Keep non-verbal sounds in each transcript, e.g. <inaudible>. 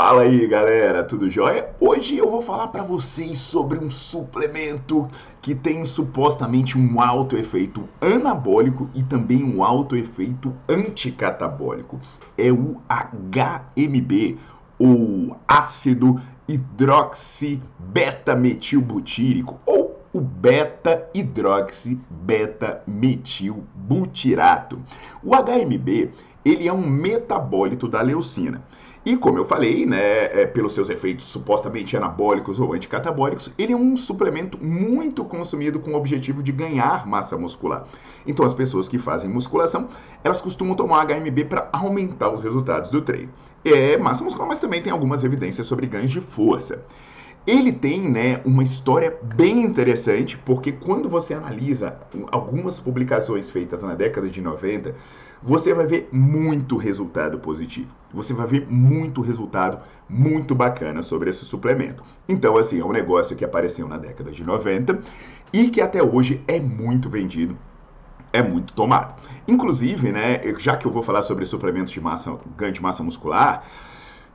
Fala aí, galera, tudo jóia? Hoje eu vou falar para vocês sobre um suplemento que tem supostamente um alto efeito anabólico e também um alto efeito anticatabólico. É o HMB, ou ácido hidroxibetametilbutírico, ou o beta-hidroxibetametilbutirato. O HMB, ele é um metabólito da leucina. E como eu falei, né, é, pelos seus efeitos supostamente anabólicos ou anticatabólicos, ele é um suplemento muito consumido com o objetivo de ganhar massa muscular. Então as pessoas que fazem musculação, elas costumam tomar HMB para aumentar os resultados do treino. É massa muscular, mas também tem algumas evidências sobre ganhos de força. Ele tem né, uma história bem interessante, porque quando você analisa algumas publicações feitas na década de 90, você vai ver muito resultado positivo. Você vai ver muito resultado muito bacana sobre esse suplemento. Então, assim, é um negócio que apareceu na década de 90 e que até hoje é muito vendido é muito tomado. Inclusive, né, já que eu vou falar sobre suplementos de massa, ganho de massa muscular,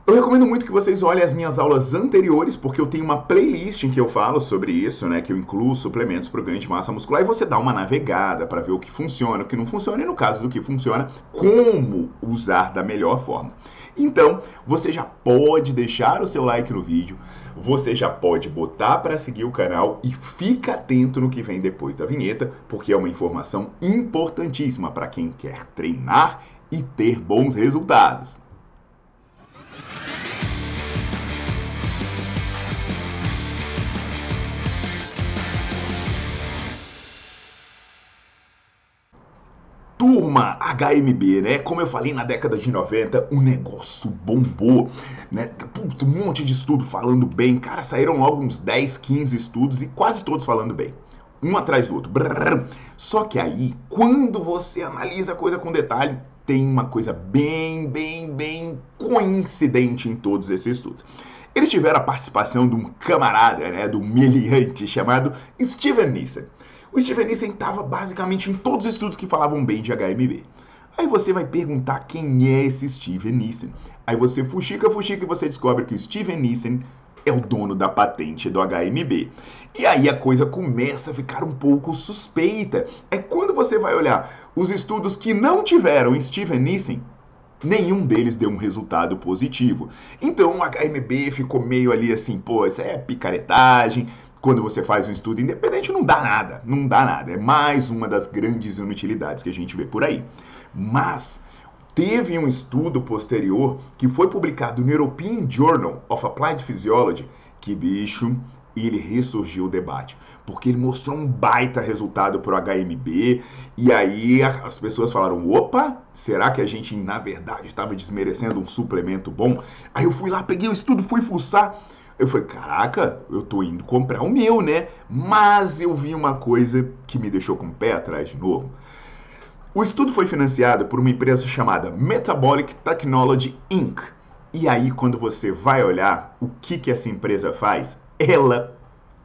eu recomendo muito que vocês olhem as minhas aulas anteriores, porque eu tenho uma playlist em que eu falo sobre isso, né? Que eu incluo suplementos para o ganho de massa muscular e você dá uma navegada para ver o que funciona, o que não funciona e, no caso do que funciona, como usar da melhor forma. Então, você já pode deixar o seu like no vídeo, você já pode botar para seguir o canal e fica atento no que vem depois da vinheta, porque é uma informação importantíssima para quem quer treinar e ter bons resultados. Turma HMB, né? Como eu falei na década de 90, o negócio bombou, né? Puta, um monte de estudo falando bem. Cara, saíram logo uns 10, 15 estudos e quase todos falando bem. Um atrás do outro. Brrr. Só que aí, quando você analisa a coisa com detalhe, tem uma coisa bem, bem, bem coincidente em todos esses estudos. Eles tiveram a participação de um camarada, né, do meliante chamado Steven Nissen. O Steven Nissen estava basicamente em todos os estudos que falavam bem de HMB. Aí você vai perguntar quem é esse Steven Nissen. Aí você fuxica, fuxica e você descobre que o Steven Nissen é o dono da patente do HMB. E aí a coisa começa a ficar um pouco suspeita. É quando você vai olhar os estudos que não tiveram Steven Nissen, nenhum deles deu um resultado positivo. Então o HMB ficou meio ali assim, pô, isso é picaretagem, quando você faz um estudo independente, não dá nada, não dá nada. É mais uma das grandes inutilidades que a gente vê por aí. Mas teve um estudo posterior que foi publicado no European Journal of Applied Physiology, que bicho, ele ressurgiu o debate, porque ele mostrou um baita resultado para o HMB, e aí as pessoas falaram: opa, será que a gente na verdade estava desmerecendo um suplemento bom? Aí eu fui lá, peguei o estudo, fui fuçar. Eu falei, caraca, eu tô indo comprar o meu, né? Mas eu vi uma coisa que me deixou com o pé atrás de novo. O estudo foi financiado por uma empresa chamada Metabolic Technology Inc. E aí, quando você vai olhar o que, que essa empresa faz, ela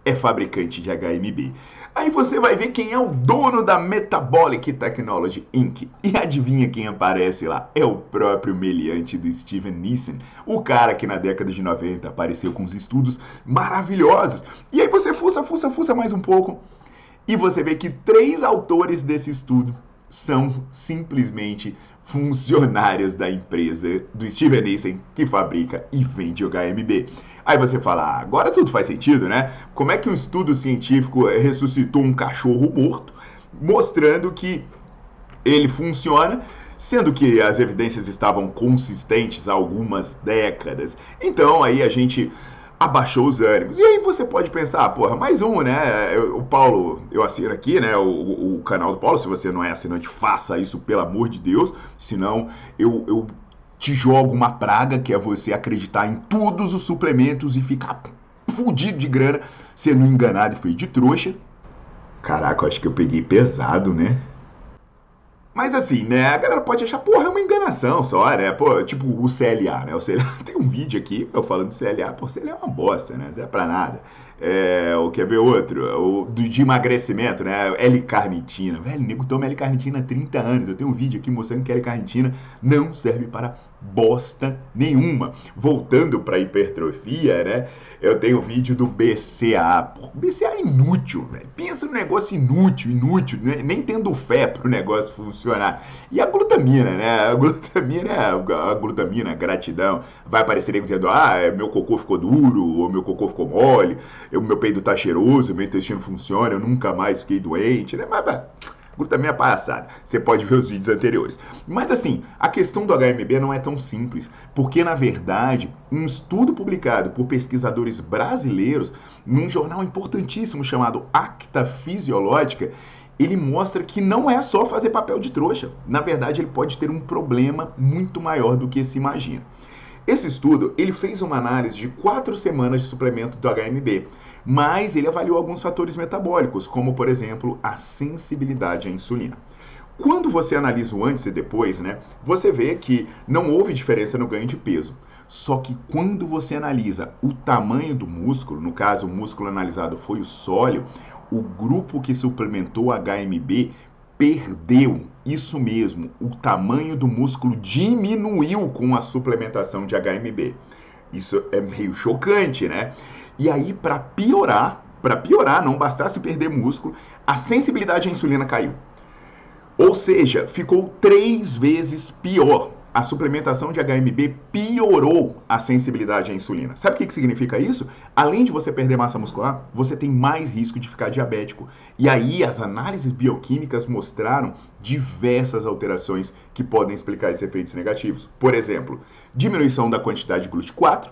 é fabricante de HMB. Aí você vai ver quem é o dono da Metabolic Technology Inc. E adivinha quem aparece lá? É o próprio meliante do Steven Nissen, o cara que na década de 90 apareceu com os estudos maravilhosos. E aí você fuça, fuça, fuça mais um pouco e você vê que três autores desse estudo são simplesmente funcionários da empresa do Steven Nielsen que fabrica e vende o HMB. Aí você fala, ah, agora tudo faz sentido, né? Como é que um estudo científico ressuscitou um cachorro morto, mostrando que ele funciona, sendo que as evidências estavam consistentes há algumas décadas. Então aí a gente abaixou os ânimos. E aí você pode pensar, porra, mais um, né? O Paulo, eu assino aqui, né? O, o, canal do Paulo, se você não é assinante, faça isso, pelo amor de Deus. Senão eu, eu te jogo uma praga, que é você acreditar em todos os suplementos e ficar fudido de grana, sendo enganado e feio de trouxa. Caraca, eu acho que eu peguei pesado, né? Mas assim, né, a galera pode achar, porra, é uma enganação só, né? Pô, tipo o CLA, né? O CLA <laughs> tem um vídeo aqui, eu falando do CLA, pô, o CLA é uma bosta, né? Não é pra nada. É, o quer ver outro? O do, de emagrecimento, né? L-carnitina. Velho, o nego toma L-carnitina há 30 anos. Eu tenho um vídeo aqui mostrando que L-carnitina não serve para bosta nenhuma. Voltando para hipertrofia, né? Eu tenho vídeo do BCA. BCA é inútil, velho. Pensa no negócio inútil, inútil, né? nem tendo fé para o negócio funcionar. E a glutamina, né? A glutamina, a glutamina, gratidão, vai aparecer aí dizendo: ah, meu cocô ficou duro, ou meu cocô ficou mole, o meu peido tá cheiroso, meu intestino funciona, eu nunca mais fiquei doente, né? Mas, Glutamina palhaçada. Você pode ver os vídeos anteriores. Mas assim, a questão do HMB não é tão simples, porque na verdade, um estudo publicado por pesquisadores brasileiros num jornal importantíssimo chamado Acta Fisiológica, ele mostra que não é só fazer papel de trouxa. Na verdade, ele pode ter um problema muito maior do que se imagina. Esse estudo, ele fez uma análise de quatro semanas de suplemento do HMB, mas ele avaliou alguns fatores metabólicos, como por exemplo a sensibilidade à insulina. Quando você analisa o antes e depois, né, você vê que não houve diferença no ganho de peso. Só que quando você analisa o tamanho do músculo, no caso o músculo analisado foi o sólio, o grupo que suplementou HMB perdeu. Isso mesmo, o tamanho do músculo diminuiu com a suplementação de HMB. Isso é meio chocante, né? E aí, para piorar, para piorar, não bastasse perder músculo, a sensibilidade à insulina caiu. Ou seja, ficou três vezes pior a suplementação de HMB piorou a sensibilidade à insulina. Sabe o que, que significa isso? Além de você perder massa muscular, você tem mais risco de ficar diabético. E aí as análises bioquímicas mostraram diversas alterações que podem explicar esses efeitos negativos. Por exemplo, diminuição da quantidade de GLUT4,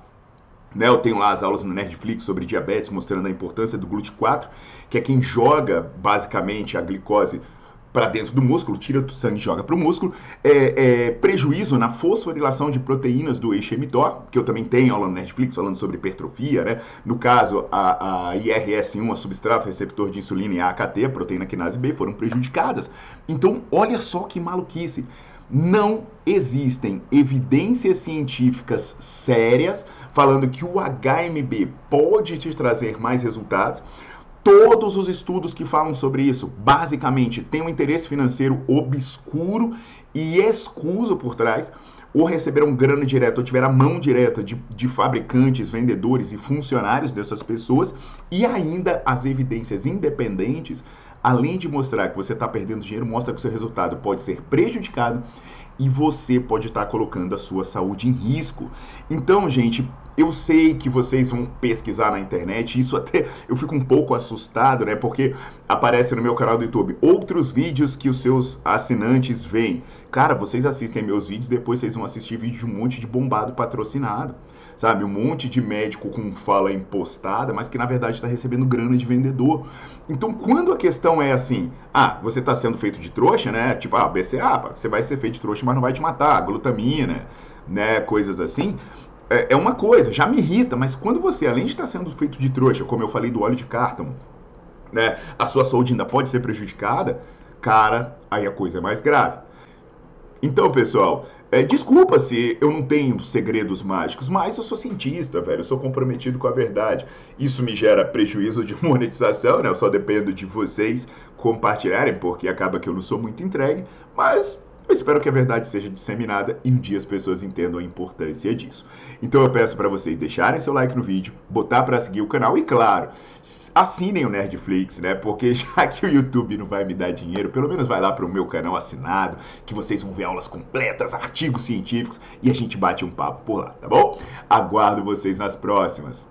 né, eu tenho lá as aulas no Netflix sobre diabetes mostrando a importância do GLUT4, que é quem joga basicamente a glicose para dentro do músculo, tira do sangue e joga para o músculo. É, é, prejuízo na fosforilação de proteínas do eixo emitor, que eu também tenho aula no Netflix falando sobre hipertrofia, né? No caso, a, a IRS1, a substrato receptor de insulina e a AKT, a proteína quinase B, foram prejudicadas. Então, olha só que maluquice. Não existem evidências científicas sérias falando que o HMB pode te trazer mais resultados. Todos os estudos que falam sobre isso, basicamente, têm um interesse financeiro obscuro e escuso por trás, ou receberam grana direta, ou tiveram a mão direta de, de fabricantes, vendedores e funcionários dessas pessoas, e ainda as evidências independentes, além de mostrar que você está perdendo dinheiro, mostra que o seu resultado pode ser prejudicado e você pode estar colocando a sua saúde em risco. Então, gente, eu sei que vocês vão pesquisar na internet, isso até eu fico um pouco assustado, né? Porque aparece no meu canal do YouTube outros vídeos que os seus assinantes veem. Cara, vocês assistem meus vídeos, depois vocês vão assistir vídeo de um monte de bombado patrocinado sabe? Um monte de médico com fala impostada, mas que na verdade está recebendo grana de vendedor. Então, quando a questão é assim, ah, você está sendo feito de trouxa, né? Tipo, ah, BCA, você vai ser feito de trouxa, mas não vai te matar, glutamina, né? Coisas assim. É, é uma coisa, já me irrita, mas quando você, além de estar sendo feito de trouxa, como eu falei do óleo de cártamo, né? A sua saúde ainda pode ser prejudicada, cara, aí a coisa é mais grave. Então, pessoal, é, desculpa se eu não tenho segredos mágicos, mas eu sou cientista, velho. Eu sou comprometido com a verdade. Isso me gera prejuízo de <laughs> monetização, né? Eu só dependo de vocês compartilharem, porque acaba que eu não sou muito entregue. Mas Eu espero que a verdade seja disseminada e um dia as pessoas entendam a importância disso. Então eu peço para vocês deixarem seu like no vídeo, botar para seguir o canal e, claro, assinem o Nerdflix, né? Porque <laughs> já que o YouTube não vai me dar dinheiro, pelo menos vai lá para o meu canal assinado, que vocês vão ver aulas completas, artigos científicos e a gente bate um papo por lá, tá bom? Aguardo vocês nas próximas.